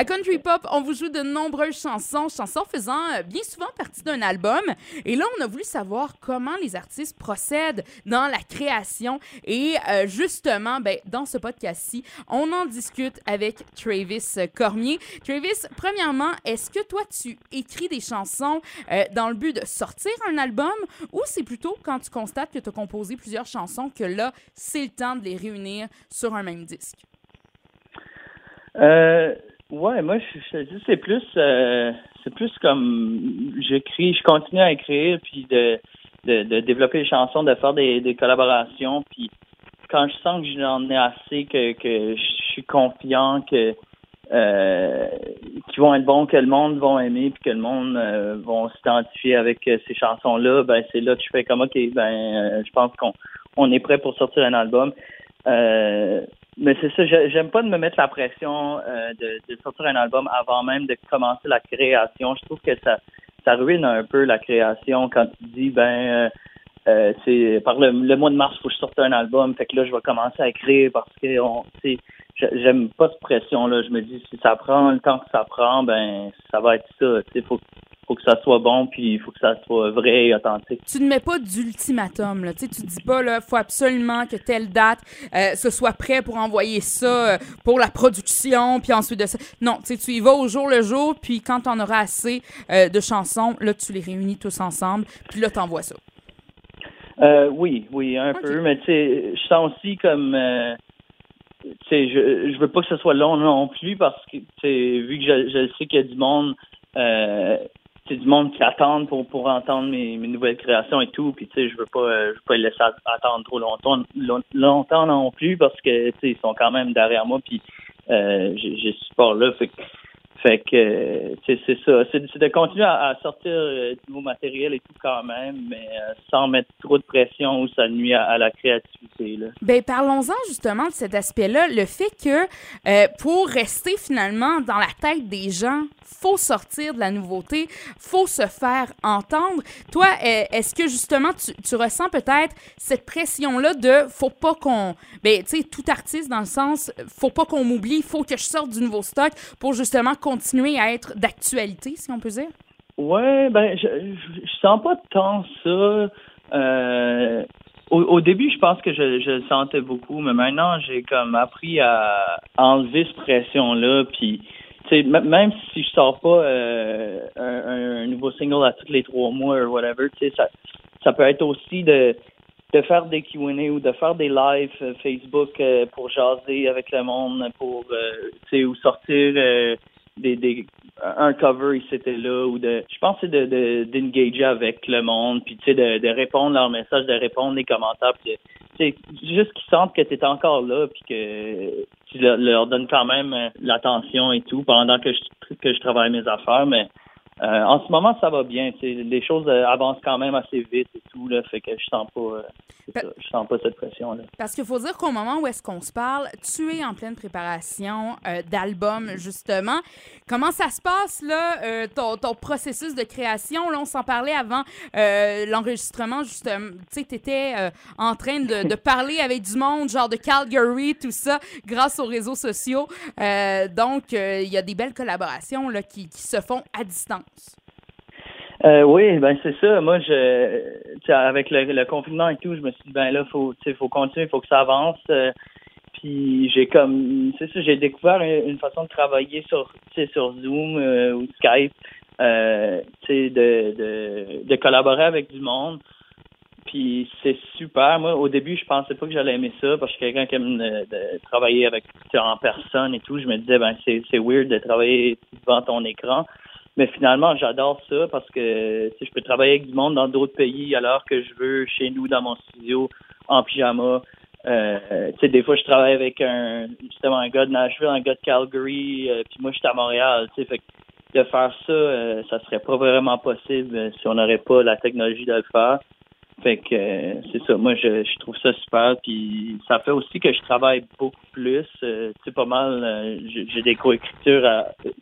À Country Pop, on vous joue de nombreuses chansons, chansons faisant euh, bien souvent partie d'un album. Et là, on a voulu savoir comment les artistes procèdent dans la création. Et euh, justement, ben, dans ce podcast-ci, on en discute avec Travis Cormier. Travis, premièrement, est-ce que toi, tu écris des chansons euh, dans le but de sortir un album ou c'est plutôt quand tu constates que tu as composé plusieurs chansons que là, c'est le temps de les réunir sur un même disque? Euh, Ouais, moi, je, je c'est plus, euh, c'est plus comme j'écris, je continue à écrire, puis de, de, de développer des chansons, de faire des, des collaborations, puis quand je sens que j'en ai assez, que, que je suis confiant que euh, vont être bons, que le monde va aimer, puis que le monde euh, vont s'identifier avec euh, ces chansons-là, ben c'est là que je fais comme ok, ben euh, je pense qu'on on est prêt pour sortir un album. Euh, mais c'est ça, j'aime pas de me mettre la pression euh, de, de, sortir un album avant même de commencer la création. Je trouve que ça, ça ruine un peu la création quand tu dis ben euh, euh c'est par le, mois de mars faut que je sorte un album, fait que là je vais commencer à écrire parce que on j'aime pas cette pression là. Je me dis si ça prend le temps que ça prend, ben ça va être ça. Il faut faut que ça soit bon, puis il faut que ça soit vrai et authentique. Tu ne mets pas d'ultimatum, là. Tu tu dis pas, là, faut absolument que telle date, euh, ce soit prêt pour envoyer ça euh, pour la production, puis ensuite de ça. Non, tu tu y vas au jour le jour, puis quand on aura assez euh, de chansons, là, tu les réunis tous ensemble, puis là, t'envoies ça. oui, oui, un peu, mais tu sais, je sens aussi comme tu sais, je, je veux pas que ce soit long non plus parce que, tu sais, vu que je, je sais qu'il y a du monde euh, c'est du monde qui attend pour pour entendre mes, mes nouvelles créations et tout. Puis tu sais, je veux pas euh, je veux pas les laisser attendre trop longtemps longtemps non plus parce que tu sais ils sont quand même derrière moi puis euh, j'ai ce support là. Fait fait que c'est ça. C'est de continuer à, sortir euh, du nouveau matériel et tout quand même, mais euh, sans mettre trop de pression ou ça nuit à, la créativité. Ben, parlons-en justement de cet aspect-là. Le fait que euh, pour rester finalement dans la tête des gens, faut sortir de la nouveauté, faut se faire entendre. Toi, est-ce que justement tu, tu ressens peut-être cette pression-là de faut pas qu'on. Ben, tu sais, tout artiste dans le sens, faut pas qu'on m'oublie, faut que je sorte du nouveau stock pour justement continuer à être d'actualité, si on peut dire? Ouais, ben, je, je, sens pas tant ça. Euh, au, début, je pense que je, le sentais beaucoup, mais maintenant, j'ai comme appris à enlever cette pression-là, puis même si je sors pas euh, un, nouveau single à tous les trois mois ou whatever, ça, ça peut être aussi de de faire des Q&A ou de faire des lives euh, Facebook pour jaser avec le monde, pour ou sortir des, des un cover ici était là ou de je pense c'est de d'engager avec le monde puis tu sais de, de répondre leurs messages de répondre les commentaires puis tu juste qu'ils sentent que tu es encore là puis que tu leur, donnes quand même euh, l'attention et tout pendant que je que je travaille mes affaires mais euh, en ce moment, ça va bien. Les choses euh, avancent quand même assez vite et tout, là, fait que je sens pas, euh, je sens pas cette pression-là. Parce qu'il faut dire qu'au moment où est-ce qu'on se parle, tu es en pleine préparation d'album, justement. Comment ça se passe, là, ton, ton, processus de création? Là, on s'en parlait avant l'enregistrement, justement. Tu sais, tu étais en train de, de, parler avec du monde, genre de Calgary, tout ça, grâce aux réseaux sociaux. donc, il y a des belles collaborations là, qui, qui se font à distance. Euh, oui, ben c'est ça. Moi, je, avec le, confinement et tout, je me suis dit ben là, faut, faut continuer, il faut que ça avance. Euh, puis j'ai comme, c'est ça, j'ai découvert une, façon de travailler sur, sur Zoom euh, ou Skype, de, de, collaborer avec du monde. Puis c'est super. Moi, au début, je pensais pas que j'allais aimer ça parce que quelqu'un qui aime de, travailler avec en personne et tout. Je me disais ben c'est weird de travailler devant ton écran. Mais finalement, j'adore ça parce que si je peux travailler avec du monde dans d'autres pays alors que je veux chez nous dans mon studio en pyjama. Euh, tu sais, des fois, je travaille avec un justement un gars de Nashville, un gars de Calgary, euh, puis moi, je suis à Montréal. Tu sais, fait de faire ça, euh, ça serait pas vraiment possible si on n'aurait pas la technologie de le faire. Fait que euh, c'est ça. Moi, je, trouve ça super. Puis ça fait aussi que je travaille beaucoup plus. Euh, tu pas mal. Euh, j'ai des coécritures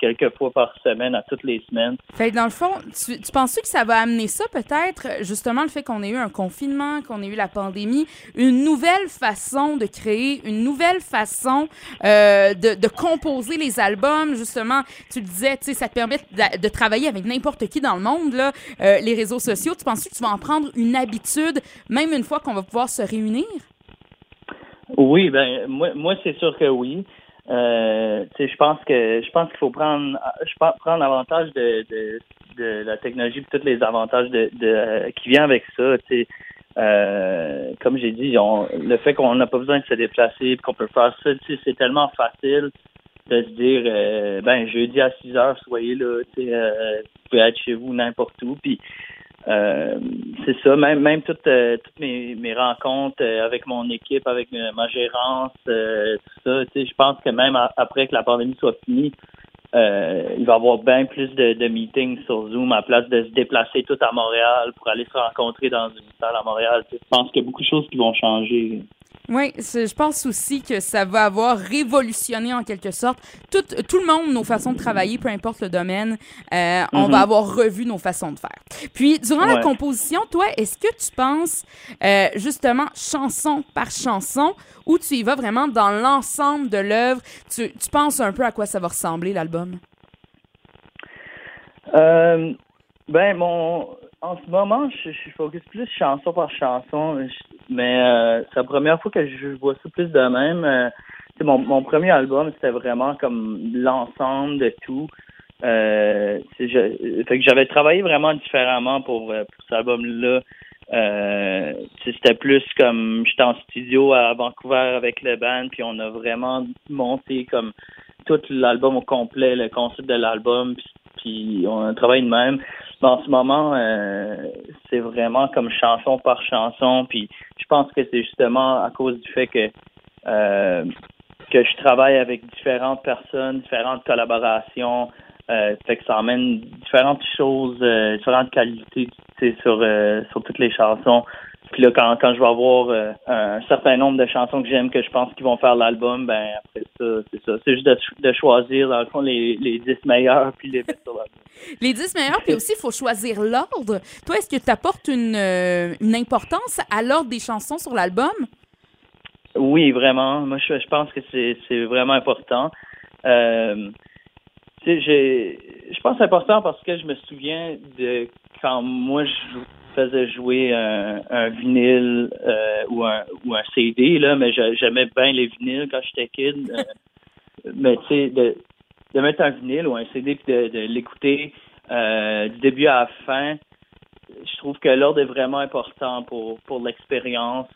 quelques fois par semaine, à toutes les semaines. Fait que dans le fond, tu, tu penses que ça va amener ça peut-être, justement, le fait qu'on ait eu un confinement, qu'on ait eu la pandémie, une nouvelle façon de créer, une nouvelle façon de, de, composer les albums, justement. Tu le disais, tu sais, ça te permet de, de travailler avec n'importe qui dans le monde, là, les réseaux sociaux. Tu penses que tu vas en prendre une habitude même une fois qu'on va pouvoir se réunir? Oui, ben moi, moi c'est sûr que oui. Euh, je pense que je pense qu'il faut prendre je prendre avantage de, de, la technologie et tous les avantages de, de qui vient avec ça. Euh, comme j'ai dit, le fait qu'on n'a pas besoin de se déplacer, qu'on peut faire ça, c'est tellement facile de se dire euh, ben jeudi à 6 heures, soyez là, euh, vous pouvez être chez vous n'importe où. Puis euh, c'est ça, même même toutes, euh, toutes mes, mes rencontres euh, avec mon équipe, avec ma gérance, tout ça, je pense que même après que la pandémie soit finie, il va y avoir bien plus de, de, meetings sur Zoom à place de se déplacer tout à Montréal pour aller se rencontrer dans une salle à Montréal. Je pense qu'il y a beaucoup de choses qui vont changer. Oui, je pense aussi que ça va avoir révolutionné en quelque sorte tout, tout le monde, nos façons de travailler, peu importe le domaine. Euh, on va mhm. avoir revu nos façons de faire. Puis, durant la composition, toi, est-ce que tu penses euh, justement chanson par chanson ou tu y vas vraiment dans l'ensemble de l'œuvre? Tu, tu penses un peu à quoi ça va ressembler, l'album? Euh, ben, mon, en ce moment, je, je focus plus chanson par chanson, mais euh, c'est la première fois que je vois ça plus de même. Euh, mon, mon premier album, c'était vraiment comme l'ensemble de tout. Euh, je, fait que j'avais travaillé vraiment différemment pour, euh, pour cet album-là. Euh, c'était plus comme j'étais en studio à Vancouver avec le band, puis on a vraiment monté comme tout l'album au complet, le concept de l'album, on a travaillé de même en ce moment, euh, c'est vraiment comme chanson par chanson. Puis je pense que c'est justement à cause du fait que euh, que je travaille avec différentes personnes, différentes collaborations. Euh, fait que ça emmène différentes choses, euh, différentes qualités sur sur toutes les chansons. Puis là, quand, quand je vais avoir euh, un certain nombre de chansons que j'aime, que je pense qu'ils vont faire l'album, ben après ça, c'est ça. C'est juste de, choisir, dans le fond, les, les 10 meilleurs, puis les mettre sur l'album. les 10 meilleurs, puis aussi, il faut choisir l'ordre. Toi, est-ce que tu apportes une, euh, une importance à l'ordre des chansons sur l'album? Oui, vraiment. Moi, je, je pense que c'est vraiment important. Euh, je pense que c'est important parce que je me souviens de quand moi je faisais jouer un, vinyle euh, ou, un, ou un CD, là, mais j'aimais bien les vinyles quand j'étais kid. Euh, mais tu sais, de, de mettre un vinyle ou un CD puis de, de l'écouter euh, du début à la fin, je trouve que l'ordre est vraiment important pour, pour l'expérience.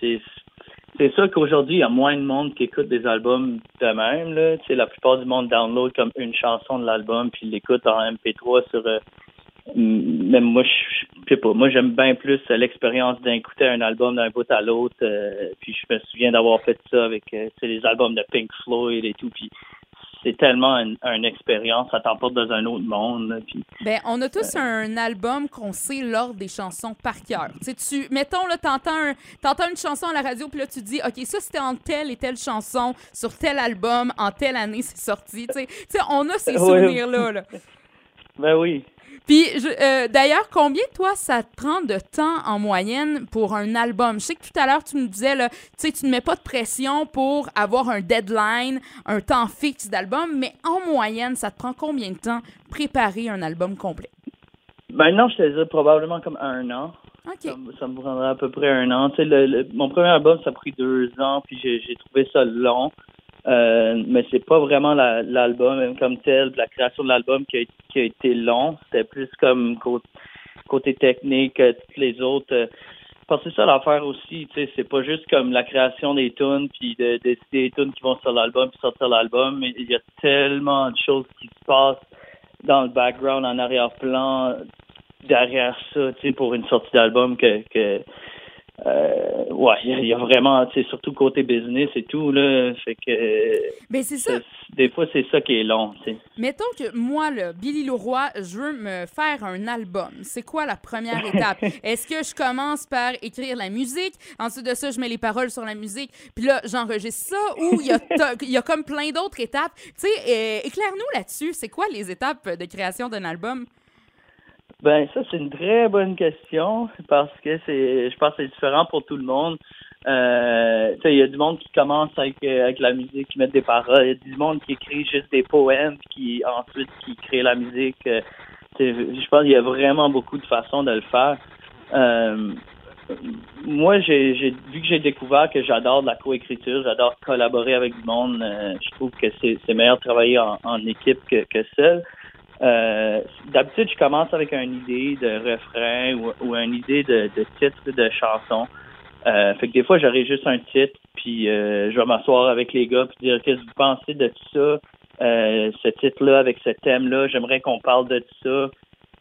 c'est sûr qu'aujourd'hui, il y a moins de monde qui écoute des albums de même. Là. la plupart du monde download comme une chanson de l'album puis l'écoute en MP3 sur même moi, je, sais pas, moi j'aime bien plus l'expérience d'écouter un album d'un bout à l'autre. Euh, puis je me souviens d'avoir fait ça avec euh, les albums de Pink Floyd et tout. Puis c'est tellement une, expérience, ça t'emporte dans un autre monde. puis, ben, on a tous euh, un album qu'on sait l'ordre des chansons par cœur. Tu, mettons, là, t'entends, un, t'entends une chanson à la radio, puis là, tu dis, OK, ça, c'était en telle et telle chanson, sur tel album, en telle année, c'est sorti. Tu sais, on a ces souvenirs-là. Là. Ben oui. Puis, euh, d'ailleurs, combien, toi, ça te prend de temps en moyenne pour un album? Je sais que tout à l'heure, tu me disais, là, tu sais, tu ne mets pas de pression pour avoir un deadline, un temps fixe d'album, mais en moyenne, ça te prend combien de temps préparer un album complet? Ben non, je te disais probablement comme un an. Ça, ça, me prendrait à peu près un an. Tu sais, mon premier album, ça a pris deux ans, puis j'ai trouvé ça long. Euh, mais c'est pas vraiment l'album comme tel, la création de l'album qui, a, été long. C'était plus comme côté, technique, euh, toutes les autres. Euh, parce que c'est ça l'affaire aussi, tu sais, c'est pas juste comme la création des tunes puis de décider des tunes qui vont sur l'album puis sortir l'album, mais il y a tellement de choses qui se passent dans le background, en arrière-plan, derrière ça, tu sais, pour une sortie d'album que, que euh, ouais, il y, a vraiment, c'est surtout côté business et tout, là. Fait que. Ben, c'est ça. Des fois, c'est ça qui est long, tu sais. Mettons que moi, là, Billy Leroy, je veux me faire un album. C'est quoi la première étape? Est-ce que je commence par écrire la musique? Ensuite de ça, je mets les paroles sur la musique. Puis là, j'enregistre ça? Ou il y, y a comme plein d'autres étapes? Tu sais, euh, éclaire-nous là-dessus. C'est quoi les étapes de création d'un album? Ben ça c'est une très bonne question parce que c'est je pense que c'est différent pour tout le monde. Euh, il y a du monde qui commence avec, euh, avec la musique, qui met des paroles. Il y a du monde qui écrit juste des poèmes, qui ensuite qui crée la musique. Euh, je pense qu'il y a vraiment beaucoup de façons de le faire. Euh, moi, j'ai vu que j'ai découvert que j'adore la coécriture, j'adore collaborer avec du monde. je trouve que c'est meilleur de travailler en, en équipe que, que seul. Euh, d'habitude, je commence avec une idée de refrain ou, ou une idée de, titre de chanson. Euh, fait que des fois, j'aurai juste un titre, puis euh, je vais m'asseoir avec les gars puis dire qu'est-ce que vous pensez de tout ça, ce titre-là avec ce thème-là. J'aimerais qu'on parle de tout ça.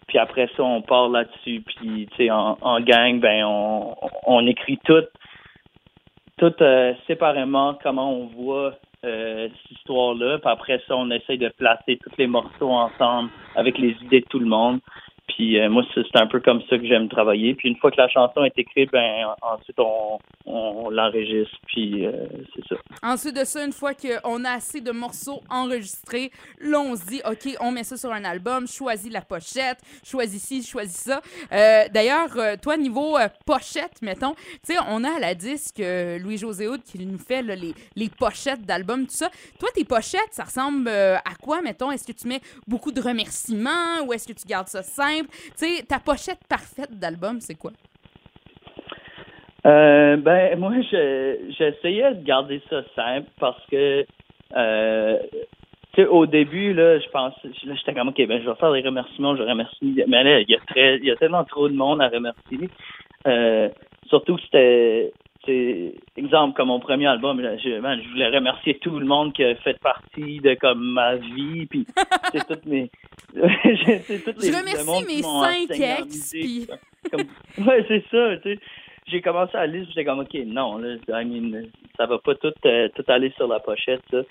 Puis après ça, on parle là-dessus. Puis tu sais, en, gang, ben on, on écrit tout, tout séparément comment on voit euh, cette histoire-là. Puis après ça, on essaye de placer tous les morceaux ensemble avec les idées de tout le monde. Puis euh, moi, c'est un peu comme ça que j'aime travailler. Puis une fois que la chanson est écrite, ben ensuite on, on l'enregistre. Puis euh, c'est ça. Ensuite de ça, une fois qu'on a assez de morceaux enregistrés, là on se dit, ok, on met ça sur un album, choisis la pochette, choisis ci, choisis ça. Euh, d'ailleurs, toi niveau pochette, mettons, tu sais, on a à la disque Louis José Houd qui nous fait les, les pochettes d'albums, tout ça. Toi, tes pochettes, ça ressemble à quoi, mettons? Est-ce que tu mets beaucoup de remerciements ou est-ce que tu gardes ça simple? Tu sais, ta pochette parfaite d'album, c'est quoi? Euh, ben, moi, j'essayais de garder ça simple parce que, euh, tu sais, au début, là, je pense, là, j'étais comme, OK, ben, je vais faire des remerciements, je remercie. Mais il y a y a tellement trop de monde à remercier. Euh, surtout que c'était, c'est exemple comme mon premier album je, je voulais remercier tout le monde qui a fait partie de comme ma vie puis c'est toutes mes c'est toutes les, je remercie mes cinq ex puis ouais c'est ça tu sais. J'ai commencé à lire j'étais comme ok non là I mean, ça va pas tout euh, tout aller sur la pochette ça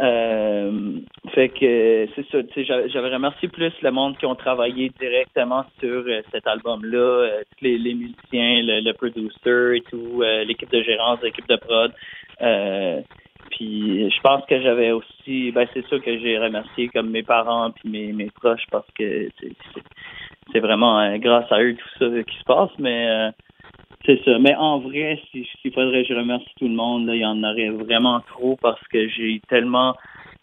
euh, fait que c'est ça, j'avais remercié plus le monde qui ont travaillé directement sur euh, cet album-là, euh, les, les, musiciens, le, le, producer et tout, l'équipe de gérance, l'équipe de prod. puis je pense que j'avais aussi, ben c'est ça que j'ai remercié comme mes parents puis mes, mes proches parce que c'est vraiment grâce à eux tout ça qui se passe, mais c'est ça. Mais en vrai, s'il faudrait que je remercie tout le monde, là, il y en aurait vraiment trop parce que j'ai eu tellement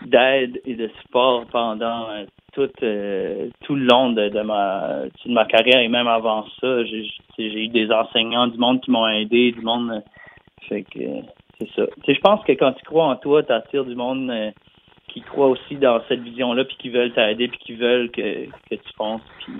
d'aide et de support pendant euh, tout, euh, tout le long de, ma, de ma carrière et même avant ça. J'ai eu des enseignants, du monde qui m'ont aidé, du monde. Euh, fait que c'est ça. je pense que quand tu crois en toi, tu attires du monde qui croit aussi dans cette vision-là, puis qui veulent t'aider, puis qui veulent que, que tu penses. Puis,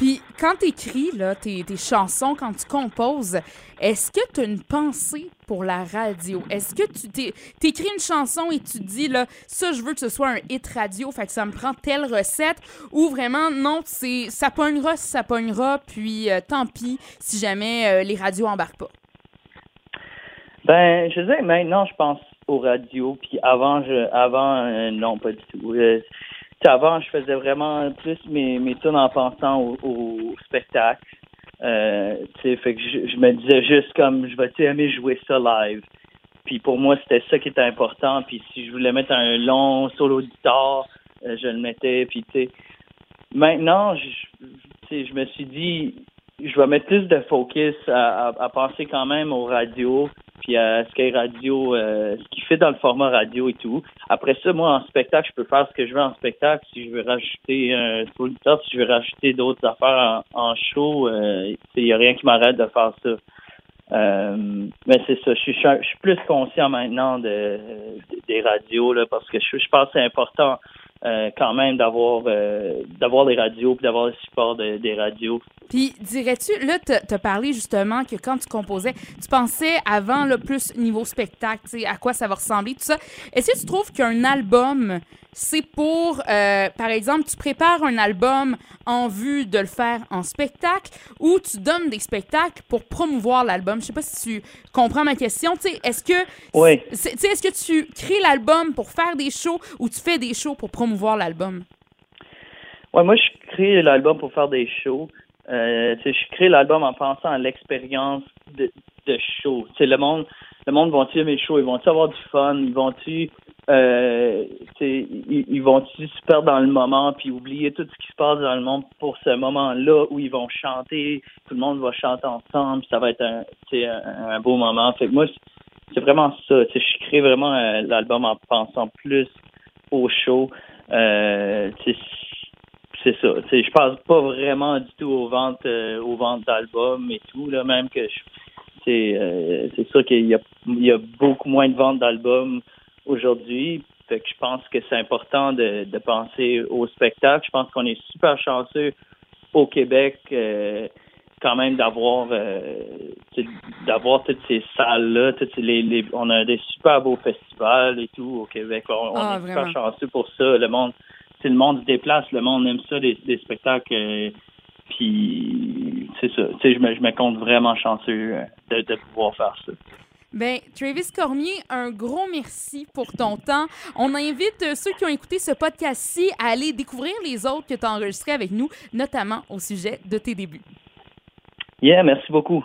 puis quand tu écris là, tes, tes, chansons, quand tu composes, est-ce que tu as une pensée pour la radio? Est-ce que tu t'écris une chanson et tu te dis, là, ça, je veux que ce soit un hit radio, fait que ça me prend telle recette, ou vraiment, non, ça pognera si ça pognera, puis euh, tant pis si jamais euh, les radios embarquent pas? Ben, je sais, maintenant, je pense aux radios, puis avant, je, avant euh, non, pas du tout avant, je faisais vraiment plus mes, mes tunes en pensant au, spectacle. Euh, fait que je, me disais juste comme je vais aimer jouer ça live. Puis pour moi, c'était ça qui était important. Puis si je voulais mettre un long solo euh, je le mettais. Puis tu maintenant, je, je me suis dit, je vais mettre plus de focus à, à, penser quand même aux radios, puis à Sky Radio, euh, ce qui fait dans le format radio et tout. Après ça, moi, en spectacle, je peux faire ce que je veux en spectacle. Si je veux rajouter un euh, si je veux rajouter d'autres affaires en, show, il euh, n'y a rien qui m'arrête de faire ça. Euh, mais c'est ça, je suis, je suis plus conscient maintenant de, des radios là, parce que je, je pense que c'est important euh, quand même d'avoir euh, d'avoir des radios d'avoir le support des radios. Puis dirais-tu, là, tu as parlé justement que quand tu composais, tu pensais avant le plus niveau spectacle, à quoi ça va ressembler, tout ça. Est-ce que tu trouves qu'un album c'est pour, euh, par exemple, tu prépares un album en vue de le faire en spectacle ou tu donnes des spectacles pour promouvoir l'album. Je sais pas si tu comprends ma question. Tu sais, est-ce que, Oui. tu sais, est-ce que tu crées l'album pour faire des shows ou tu fais des shows pour promouvoir l'album? Ouais, moi, je crée l'album pour faire des shows. Euh, je crée l'album en pensant à l'expérience de, de show. Le monde, le monde vont-tu aimer show? Ils vont-tu avoir du fun? Ils vont-tu, euh, ils, ils vont-tu se perdre dans le moment puis oublier tout ce qui se passe dans le monde pour ce moment-là où ils vont chanter, tout le monde va chanter ensemble, ça va être un, un, un beau moment. Fait que moi, c'est- vraiment ça. Je crée vraiment euh, l'album en pensant plus au show. Euh, c'est ça. Je pense pas vraiment du tout aux ventes, euh, aux ventes d'albums et tout là, même que je, c'est, euh, c'est sûr qu'il y a, il y a beaucoup moins de ventes d'albums aujourd'hui. Fait que je pense que c'est important de, de penser au spectacle. Je pense qu'on est super chanceux au Québec euh, quand même d'avoir euh, d'avoir toutes ces salles là, toutes ces- les, les- on a des super beaux festivals et tout au Québec. On, on Ah, est vraiment. super chanceux pour ça. Le monde, le monde se déplace, le monde aime ça des, des spectacles. puis c'est ça. Tu sais, je me, je me compte vraiment chanceux euh, de, de pouvoir faire ça. Ben, Travis Cormier, un gros merci pour ton temps. On invite euh, ceux qui ont écouté ce podcast-ci à aller découvrir les autres que tu as enregistrés avec nous, notamment au sujet de tes débuts. Yeah, merci beaucoup.